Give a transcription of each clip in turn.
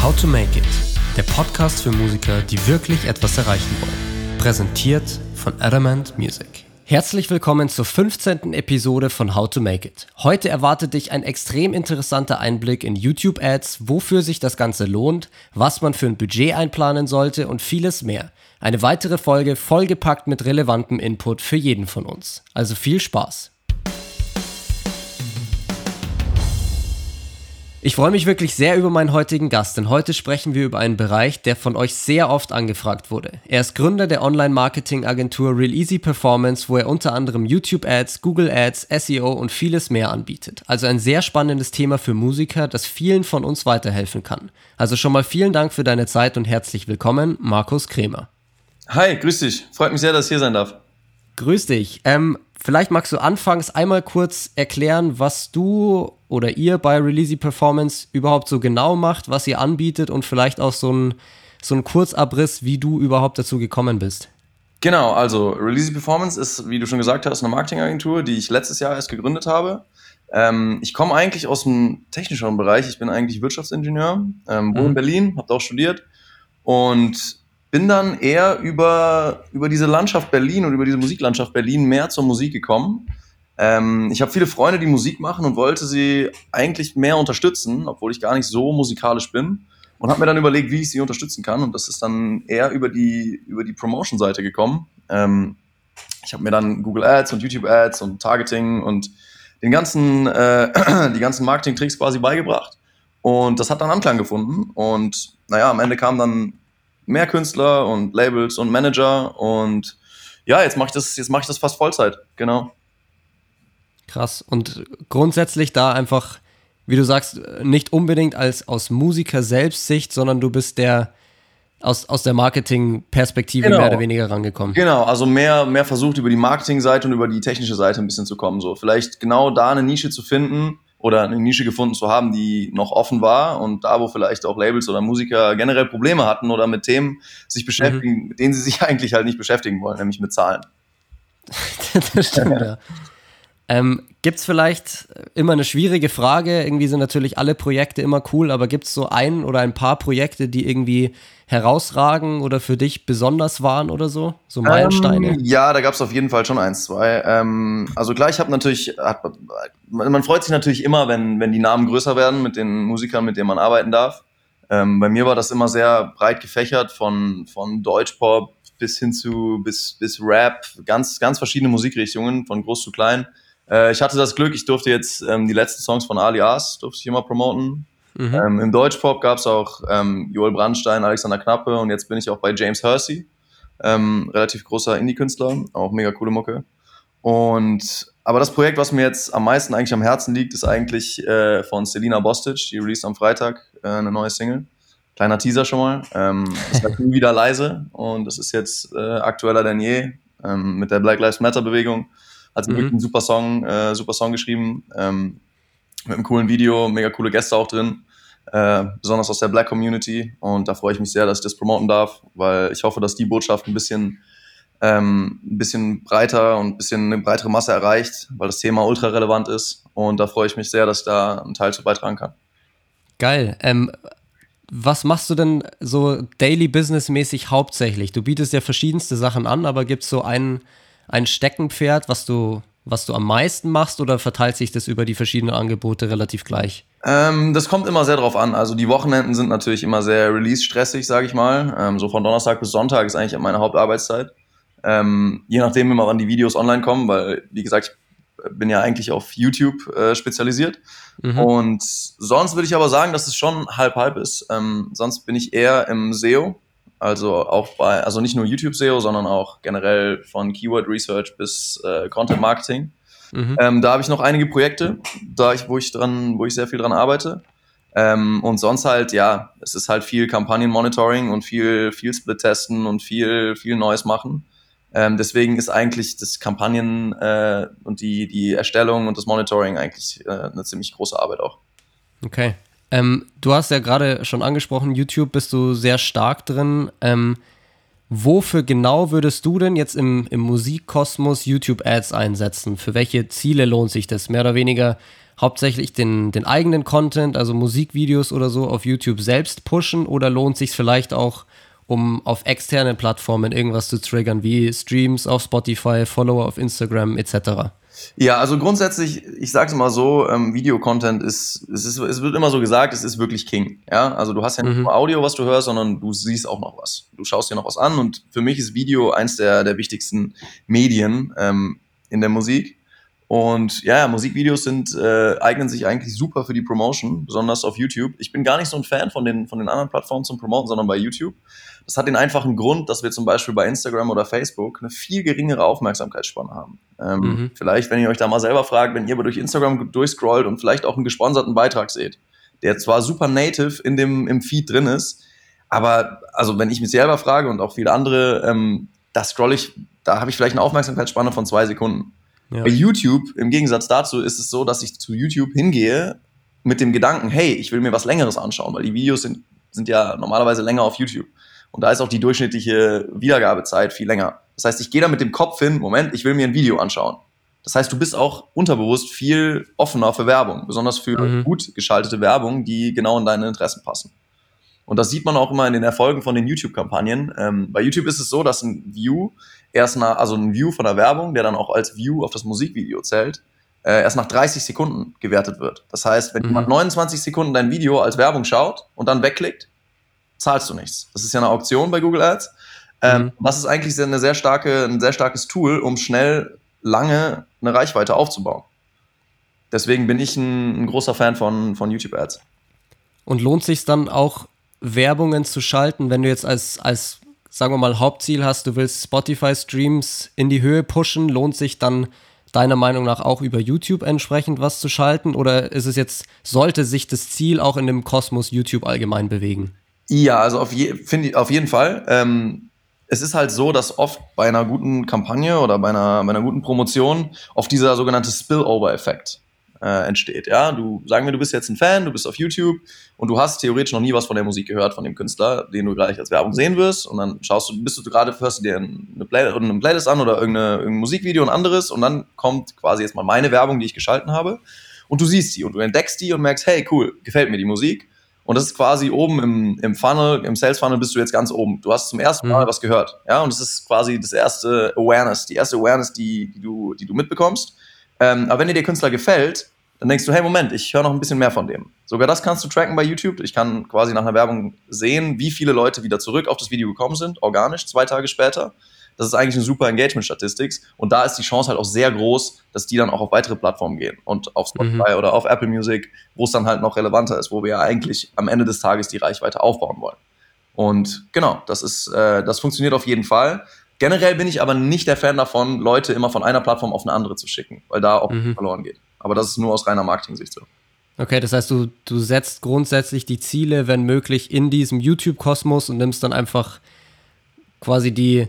How to Make It, der Podcast für Musiker, die wirklich etwas erreichen wollen. Präsentiert von Adamant Music. Herzlich willkommen zur 15. Episode von How to Make It. Heute erwartet dich ein extrem interessanter Einblick in YouTube-Ads, wofür sich das Ganze lohnt, was man für ein Budget einplanen sollte und vieles mehr. Eine weitere Folge vollgepackt mit relevantem Input für jeden von uns. Also viel Spaß! Ich freue mich wirklich sehr über meinen heutigen Gast, denn heute sprechen wir über einen Bereich, der von euch sehr oft angefragt wurde. Er ist Gründer der Online-Marketing-Agentur Real Easy Performance, wo er unter anderem YouTube-Ads, Google-Ads, SEO und vieles mehr anbietet. Also ein sehr spannendes Thema für Musiker, das vielen von uns weiterhelfen kann. Also schon mal vielen Dank für deine Zeit und herzlich willkommen, Markus Kremer. Hi, grüß dich. Freut mich sehr, dass ich hier sein darf. Grüß dich. Ähm, vielleicht magst du anfangs einmal kurz erklären, was du oder ihr bei Releasy Performance überhaupt so genau macht, was ihr anbietet und vielleicht auch so ein, so ein Kurzabriss, wie du überhaupt dazu gekommen bist. Genau, also Releasy Performance ist, wie du schon gesagt hast, eine Marketingagentur, die ich letztes Jahr erst gegründet habe. Ähm, ich komme eigentlich aus dem technischeren Bereich. Ich bin eigentlich Wirtschaftsingenieur, ähm, wohne mhm. in Berlin, habe auch studiert und bin dann eher über, über diese Landschaft Berlin und über diese Musiklandschaft Berlin mehr zur Musik gekommen ähm, ich habe viele Freunde, die Musik machen und wollte sie eigentlich mehr unterstützen, obwohl ich gar nicht so musikalisch bin. Und habe mir dann überlegt, wie ich sie unterstützen kann. Und das ist dann eher über die, über die Promotion-Seite gekommen. Ähm, ich habe mir dann Google Ads und YouTube Ads und Targeting und den ganzen, äh, die ganzen Marketing-Tricks quasi beigebracht. Und das hat dann Anklang gefunden. Und naja, am Ende kamen dann mehr Künstler und Labels und Manager. Und ja, jetzt mache ich das, jetzt mache ich das fast Vollzeit. Genau. Krass. Und grundsätzlich da einfach, wie du sagst, nicht unbedingt als aus Musiker selbst Sicht, sondern du bist der aus, aus der Marketing-Perspektive genau. mehr oder weniger rangekommen. Genau, also mehr, mehr versucht über die Marketing-Seite und über die technische Seite ein bisschen zu kommen. So, vielleicht genau da eine Nische zu finden oder eine Nische gefunden zu haben, die noch offen war und da, wo vielleicht auch Labels oder Musiker generell Probleme hatten oder mit Themen sich beschäftigen, mhm. mit denen sie sich eigentlich halt nicht beschäftigen wollen, nämlich mit Zahlen. das stimmt, ja. Ähm, gibt es vielleicht immer eine schwierige Frage? Irgendwie sind natürlich alle Projekte immer cool, aber gibt es so ein oder ein paar Projekte, die irgendwie herausragen oder für dich besonders waren oder so? So Meilensteine? Ähm, ja, da gab es auf jeden Fall schon eins, zwei. Ähm, also klar, ich habe natürlich, hat, man freut sich natürlich immer, wenn, wenn die Namen größer werden mit den Musikern, mit denen man arbeiten darf. Ähm, bei mir war das immer sehr breit gefächert, von, von Deutschpop bis hin zu bis, bis Rap, ganz, ganz verschiedene Musikrichtungen, von groß zu klein. Äh, ich hatte das Glück, ich durfte jetzt ähm, die letzten Songs von Alias, durfte ich immer promoten. Mhm. Ähm, Im Deutschpop gab es auch ähm, Joel Brandstein, Alexander Knappe und jetzt bin ich auch bei James Hersey, ähm, relativ großer Indie-Künstler, auch mega coole Mucke. Und aber das Projekt, was mir jetzt am meisten eigentlich am Herzen liegt, ist eigentlich äh, von Selina Bostic, die released am Freitag äh, eine neue Single. Kleiner Teaser schon mal. Ähm, ist halt nie wieder leise und das ist jetzt äh, aktueller denn je ähm, mit der Black Lives Matter Bewegung. Hat sie mhm. wirklich einen super Song, äh, super Song geschrieben. Ähm, mit einem coolen Video, mega coole Gäste auch drin. Äh, besonders aus der Black Community. Und da freue ich mich sehr, dass ich das promoten darf, weil ich hoffe, dass die Botschaft ein bisschen, ähm, ein bisschen breiter und ein bisschen eine breitere Masse erreicht, weil das Thema ultra relevant ist. Und da freue ich mich sehr, dass ich da einen Teil zu beitragen kann. Geil. Ähm, was machst du denn so daily business mäßig hauptsächlich? Du bietest ja verschiedenste Sachen an, aber gibt es so einen, ein Steckenpferd, was du, was du am meisten machst oder verteilt sich das über die verschiedenen Angebote relativ gleich? Ähm, das kommt immer sehr drauf an. Also die Wochenenden sind natürlich immer sehr release-stressig, sage ich mal. Ähm, so von Donnerstag bis Sonntag ist eigentlich meine Hauptarbeitszeit. Ähm, je nachdem immer, wann die Videos online kommen, weil, wie gesagt, ich bin ja eigentlich auf YouTube äh, spezialisiert. Mhm. Und sonst würde ich aber sagen, dass es schon halb-halb ist. Ähm, sonst bin ich eher im SEO, also auch bei, also nicht nur YouTube SEO, sondern auch generell von Keyword Research bis äh, Content Marketing. Mhm. Ähm, da habe ich noch einige Projekte, da ich, wo ich dran, wo ich sehr viel dran arbeite. Ähm, und sonst halt, ja, es ist halt viel Kampagnenmonitoring und viel, viel Split-Testen und viel, viel Neues machen. Ähm, deswegen ist eigentlich das Kampagnen äh, und die, die Erstellung und das Monitoring eigentlich äh, eine ziemlich große Arbeit auch. Okay. Ähm, du hast ja gerade schon angesprochen, YouTube bist du sehr stark drin. Ähm, wofür genau würdest du denn jetzt im, im Musikkosmos YouTube-Ads einsetzen? Für welche Ziele lohnt sich das? Mehr oder weniger hauptsächlich den, den eigenen Content, also Musikvideos oder so, auf YouTube selbst pushen oder lohnt sich vielleicht auch, um auf externen Plattformen irgendwas zu triggern, wie Streams auf Spotify, Follower auf Instagram etc.? Ja, also grundsätzlich, ich sage es mal so, ähm, Videocontent ist, es ist, es wird immer so gesagt, es ist wirklich King. Ja, also du hast ja nicht mhm. nur Audio, was du hörst, sondern du siehst auch noch was. Du schaust dir noch was an und für mich ist Video eins der, der wichtigsten Medien ähm, in der Musik. Und ja, Musikvideos sind, äh, eignen sich eigentlich super für die Promotion, besonders auf YouTube. Ich bin gar nicht so ein Fan von den, von den anderen Plattformen zum Promoten, sondern bei YouTube. Das hat den einfachen Grund, dass wir zum Beispiel bei Instagram oder Facebook eine viel geringere Aufmerksamkeitsspanne haben. Ähm, mhm. Vielleicht, wenn ihr euch da mal selber fragt, wenn ihr durch Instagram durchscrollt und vielleicht auch einen gesponserten Beitrag seht, der zwar super native in dem, im Feed drin ist, aber also wenn ich mich selber frage und auch viele andere, ähm, da scroll ich, da habe ich vielleicht eine Aufmerksamkeitsspanne von zwei Sekunden. Ja. Bei YouTube, im Gegensatz dazu, ist es so, dass ich zu YouTube hingehe mit dem Gedanken, hey, ich will mir was Längeres anschauen, weil die Videos sind, sind ja normalerweise länger auf YouTube. Und da ist auch die durchschnittliche Wiedergabezeit viel länger. Das heißt, ich gehe da mit dem Kopf hin, Moment, ich will mir ein Video anschauen. Das heißt, du bist auch unterbewusst viel offener für Werbung, besonders für mhm. gut geschaltete Werbung, die genau in deine Interessen passen. Und das sieht man auch immer in den Erfolgen von den YouTube-Kampagnen. Ähm, bei YouTube ist es so, dass ein View erst nach, also ein View von der Werbung, der dann auch als View auf das Musikvideo zählt, äh, erst nach 30 Sekunden gewertet wird. Das heißt, wenn mhm. jemand 29 Sekunden dein Video als Werbung schaut und dann wegklickt, zahlst du nichts. Das ist ja eine Auktion bei Google Ads. Ähm, mhm. Das ist eigentlich eine sehr starke, ein sehr starkes Tool, um schnell lange eine Reichweite aufzubauen. Deswegen bin ich ein, ein großer Fan von, von YouTube Ads. Und lohnt sich dann auch Werbungen zu schalten, wenn du jetzt als, als, sagen wir mal, Hauptziel hast, du willst Spotify-Streams in die Höhe pushen, lohnt sich dann deiner Meinung nach auch über YouTube entsprechend was zu schalten? Oder ist es jetzt, sollte sich das Ziel auch in dem Kosmos YouTube allgemein bewegen? Ja, also auf, je, find, auf jeden Fall. Ähm, es ist halt so, dass oft bei einer guten Kampagne oder bei einer, bei einer guten Promotion oft dieser sogenannte Spillover-Effekt äh, entsteht. Ja, du sagen wir, du bist jetzt ein Fan, du bist auf YouTube und du hast theoretisch noch nie was von der Musik gehört von dem Künstler, den du gleich als Werbung sehen wirst und dann schaust du, bist du gerade, hörst du dir eine, Play eine Playlist an oder irgendeine, irgendein Musikvideo, ein anderes und dann kommt quasi jetzt mal meine Werbung, die ich geschalten habe und du siehst die und du entdeckst die und merkst, hey cool, gefällt mir die Musik und das ist quasi oben im, im Funnel, im Sales Funnel bist du jetzt ganz oben. Du hast zum ersten Mal mhm. was gehört. Ja, und das ist quasi das erste Awareness, die erste Awareness, die, die, du, die du mitbekommst. Ähm, aber wenn dir der Künstler gefällt, dann denkst du, hey, Moment, ich höre noch ein bisschen mehr von dem. Sogar das kannst du tracken bei YouTube. Ich kann quasi nach einer Werbung sehen, wie viele Leute wieder zurück auf das Video gekommen sind, organisch, zwei Tage später. Das ist eigentlich eine super Engagement-Statistik. Und da ist die Chance halt auch sehr groß, dass die dann auch auf weitere Plattformen gehen und auf Spotify mhm. oder auf Apple Music, wo es dann halt noch relevanter ist, wo wir ja eigentlich am Ende des Tages die Reichweite aufbauen wollen. Und genau, das ist, äh, das funktioniert auf jeden Fall. Generell bin ich aber nicht der Fan davon, Leute immer von einer Plattform auf eine andere zu schicken, weil da auch mhm. verloren geht. Aber das ist nur aus reiner Marketing-Sicht so. Okay, das heißt, du, du setzt grundsätzlich die Ziele, wenn möglich, in diesem YouTube-Kosmos und nimmst dann einfach quasi die,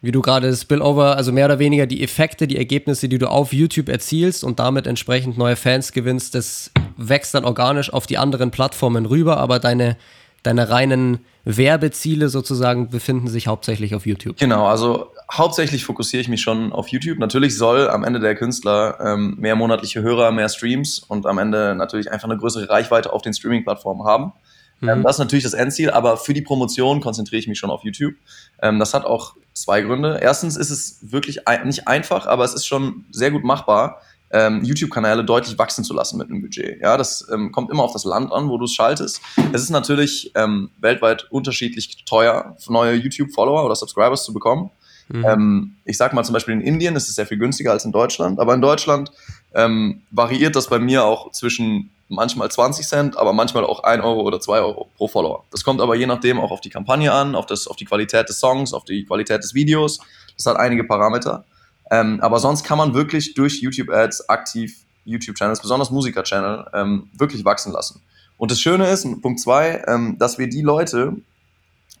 wie du gerade Spillover, also mehr oder weniger die Effekte, die Ergebnisse, die du auf YouTube erzielst und damit entsprechend neue Fans gewinnst, das wächst dann organisch auf die anderen Plattformen rüber, aber deine, deine reinen Werbeziele sozusagen befinden sich hauptsächlich auf YouTube. Genau, also hauptsächlich fokussiere ich mich schon auf YouTube. Natürlich soll am Ende der Künstler ähm, mehr monatliche Hörer, mehr Streams und am Ende natürlich einfach eine größere Reichweite auf den Streaming-Plattformen haben. Mhm. Ähm, das ist natürlich das Endziel, aber für die Promotion konzentriere ich mich schon auf YouTube. Ähm, das hat auch zwei Gründe. Erstens ist es wirklich ein, nicht einfach, aber es ist schon sehr gut machbar, ähm, YouTube-Kanäle deutlich wachsen zu lassen mit einem Budget. Ja, das ähm, kommt immer auf das Land an, wo du es schaltest. Es ist natürlich ähm, weltweit unterschiedlich teuer, neue YouTube-Follower oder Subscribers zu bekommen. Mhm. Ähm, ich sag mal zum Beispiel in Indien ist es sehr viel günstiger als in Deutschland, aber in Deutschland ähm, variiert das bei mir auch zwischen manchmal 20 Cent, aber manchmal auch 1 Euro oder 2 Euro pro Follower. Das kommt aber je nachdem auch auf die Kampagne an, auf, das, auf die Qualität des Songs, auf die Qualität des Videos. Das hat einige Parameter. Ähm, aber sonst kann man wirklich durch YouTube-Ads aktiv YouTube-Channels, besonders Musiker-Channel, ähm, wirklich wachsen lassen. Und das Schöne ist, Punkt zwei, ähm, dass wir die Leute,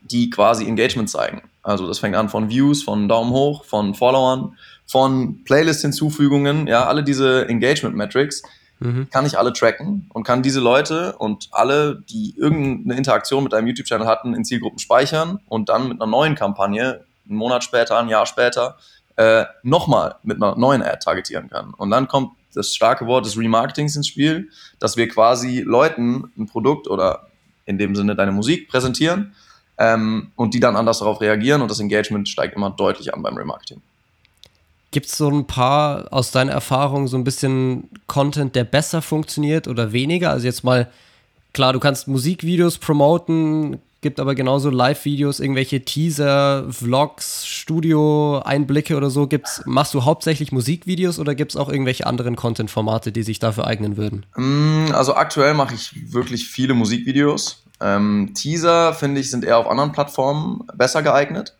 die quasi Engagement zeigen, also das fängt an von Views, von Daumen hoch, von Followern, von Playlist-Hinzufügungen, ja, alle diese Engagement-Metrics, mhm. kann ich alle tracken und kann diese Leute und alle, die irgendeine Interaktion mit einem YouTube-Channel hatten, in Zielgruppen speichern und dann mit einer neuen Kampagne, einen Monat später, ein Jahr später, äh, nochmal mit einer neuen Ad targetieren kann. Und dann kommt das starke Wort des Remarketings ins Spiel, dass wir quasi Leuten ein Produkt oder in dem Sinne deine Musik präsentieren ähm, und die dann anders darauf reagieren und das Engagement steigt immer deutlich an beim Remarketing. Gibt es so ein paar aus deiner Erfahrung so ein bisschen Content, der besser funktioniert oder weniger? Also jetzt mal, klar, du kannst Musikvideos promoten, gibt aber genauso Live-Videos, irgendwelche Teaser, Vlogs, Studio-Einblicke oder so. Gibt's, machst du hauptsächlich Musikvideos oder gibt es auch irgendwelche anderen Content-Formate, die sich dafür eignen würden? Mm, also aktuell mache ich wirklich viele Musikvideos. Ähm, Teaser, finde ich, sind eher auf anderen Plattformen besser geeignet.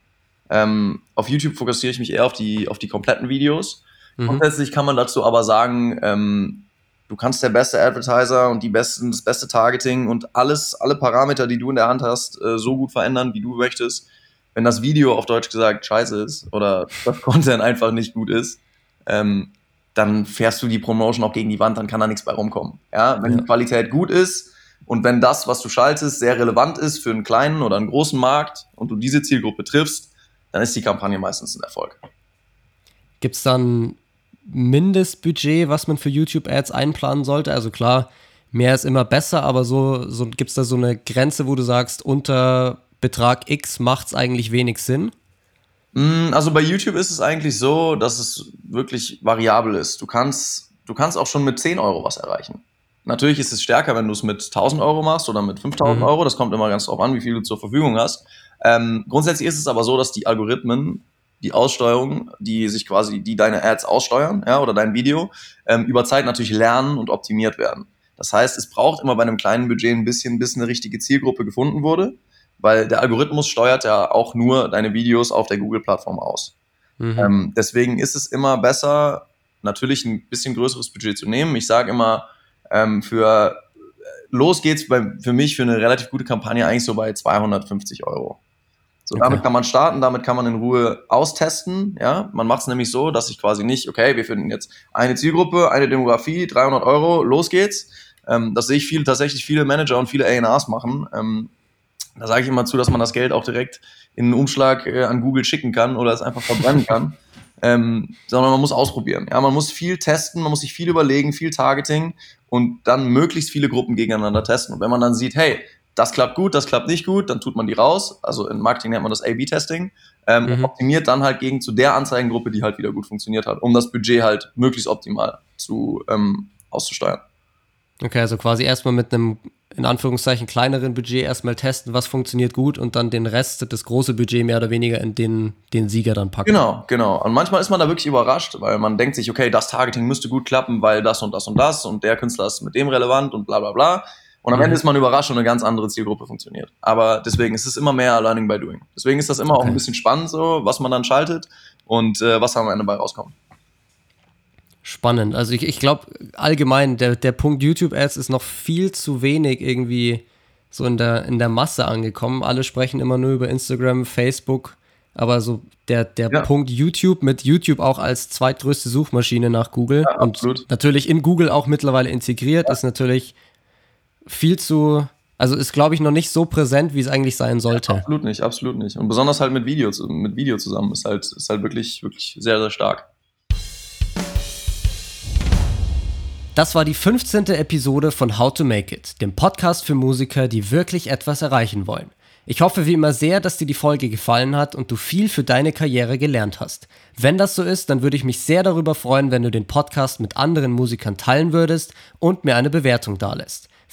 Ähm, auf YouTube fokussiere ich mich eher auf die, auf die kompletten Videos. Mhm. Grundsätzlich kann man dazu aber sagen, ähm, du kannst der beste Advertiser und die besten, das beste Targeting und alles, alle Parameter, die du in der Hand hast, äh, so gut verändern, wie du möchtest. Wenn das Video auf Deutsch gesagt scheiße ist oder das Content einfach nicht gut ist, ähm, dann fährst du die Promotion auch gegen die Wand, dann kann da nichts bei rumkommen. Ja, wenn ja. die Qualität gut ist und wenn das, was du schaltest, sehr relevant ist für einen kleinen oder einen großen Markt und du diese Zielgruppe triffst, dann ist die Kampagne meistens ein Erfolg. Gibt es dann Mindestbudget, was man für YouTube-Ads einplanen sollte? Also klar, mehr ist immer besser, aber so, so gibt es da so eine Grenze, wo du sagst, unter Betrag X macht es eigentlich wenig Sinn? Mm, also bei YouTube ist es eigentlich so, dass es wirklich variabel ist. Du kannst, du kannst auch schon mit 10 Euro was erreichen. Natürlich ist es stärker, wenn du es mit 1000 Euro machst oder mit 5000 mhm. Euro. Das kommt immer ganz drauf an, wie viel du zur Verfügung hast. Ähm, grundsätzlich ist es aber so, dass die Algorithmen die Aussteuerung, die sich quasi, die deine Ads aussteuern, ja, oder dein Video, ähm, über Zeit natürlich lernen und optimiert werden. Das heißt, es braucht immer bei einem kleinen Budget ein bisschen, bis eine richtige Zielgruppe gefunden wurde, weil der Algorithmus steuert ja auch nur deine Videos auf der Google-Plattform aus. Mhm. Ähm, deswegen ist es immer besser, natürlich ein bisschen größeres Budget zu nehmen. Ich sage immer, ähm, für los geht's bei, für mich für eine relativ gute Kampagne eigentlich so bei 250 Euro. So, okay. damit kann man starten, damit kann man in Ruhe austesten. Ja, man macht es nämlich so, dass ich quasi nicht, okay, wir finden jetzt eine Zielgruppe, eine Demografie, 300 Euro, los geht's. Ähm, das sehe ich viele, tatsächlich viele Manager und viele A&Rs machen. Ähm, da sage ich immer zu, dass man das Geld auch direkt in einen Umschlag äh, an Google schicken kann oder es einfach verbrennen kann. Ähm, sondern man muss ausprobieren. Ja, man muss viel testen, man muss sich viel überlegen, viel Targeting und dann möglichst viele Gruppen gegeneinander testen. Und wenn man dann sieht, hey, das klappt gut, das klappt nicht gut, dann tut man die raus. Also in Marketing nennt man das A-B-Testing. Ähm, mhm. optimiert dann halt gegen zu der Anzeigengruppe, die halt wieder gut funktioniert hat, um das Budget halt möglichst optimal zu ähm, auszusteuern. Okay, also quasi erstmal mit einem in Anführungszeichen kleineren Budget erstmal testen, was funktioniert gut und dann den Rest, das große Budget mehr oder weniger in den, den Sieger dann packen. Genau, genau. Und manchmal ist man da wirklich überrascht, weil man denkt sich, okay, das Targeting müsste gut klappen, weil das und das und das und der Künstler ist mit dem relevant und bla bla bla. Und am mhm. Ende ist man überrascht und eine ganz andere Zielgruppe funktioniert. Aber deswegen ist es immer mehr Learning by Doing. Deswegen ist das immer okay. auch ein bisschen spannend, so was man dann schaltet und äh, was am Ende bei rauskommt. Spannend. Also ich, ich glaube allgemein, der, der Punkt YouTube-Ads ist noch viel zu wenig irgendwie so in der, in der Masse angekommen. Alle sprechen immer nur über Instagram, Facebook, aber so der, der ja. Punkt YouTube mit YouTube auch als zweitgrößte Suchmaschine nach Google ja, und natürlich in Google auch mittlerweile integriert, ja. ist natürlich viel zu, also ist, glaube ich, noch nicht so präsent, wie es eigentlich sein sollte. Ja, absolut nicht, absolut nicht. Und besonders halt mit Video, mit Video zusammen ist halt, ist halt wirklich, wirklich sehr, sehr stark. Das war die 15. Episode von How to Make It, dem Podcast für Musiker, die wirklich etwas erreichen wollen. Ich hoffe wie immer sehr, dass dir die Folge gefallen hat und du viel für deine Karriere gelernt hast. Wenn das so ist, dann würde ich mich sehr darüber freuen, wenn du den Podcast mit anderen Musikern teilen würdest und mir eine Bewertung dalässt.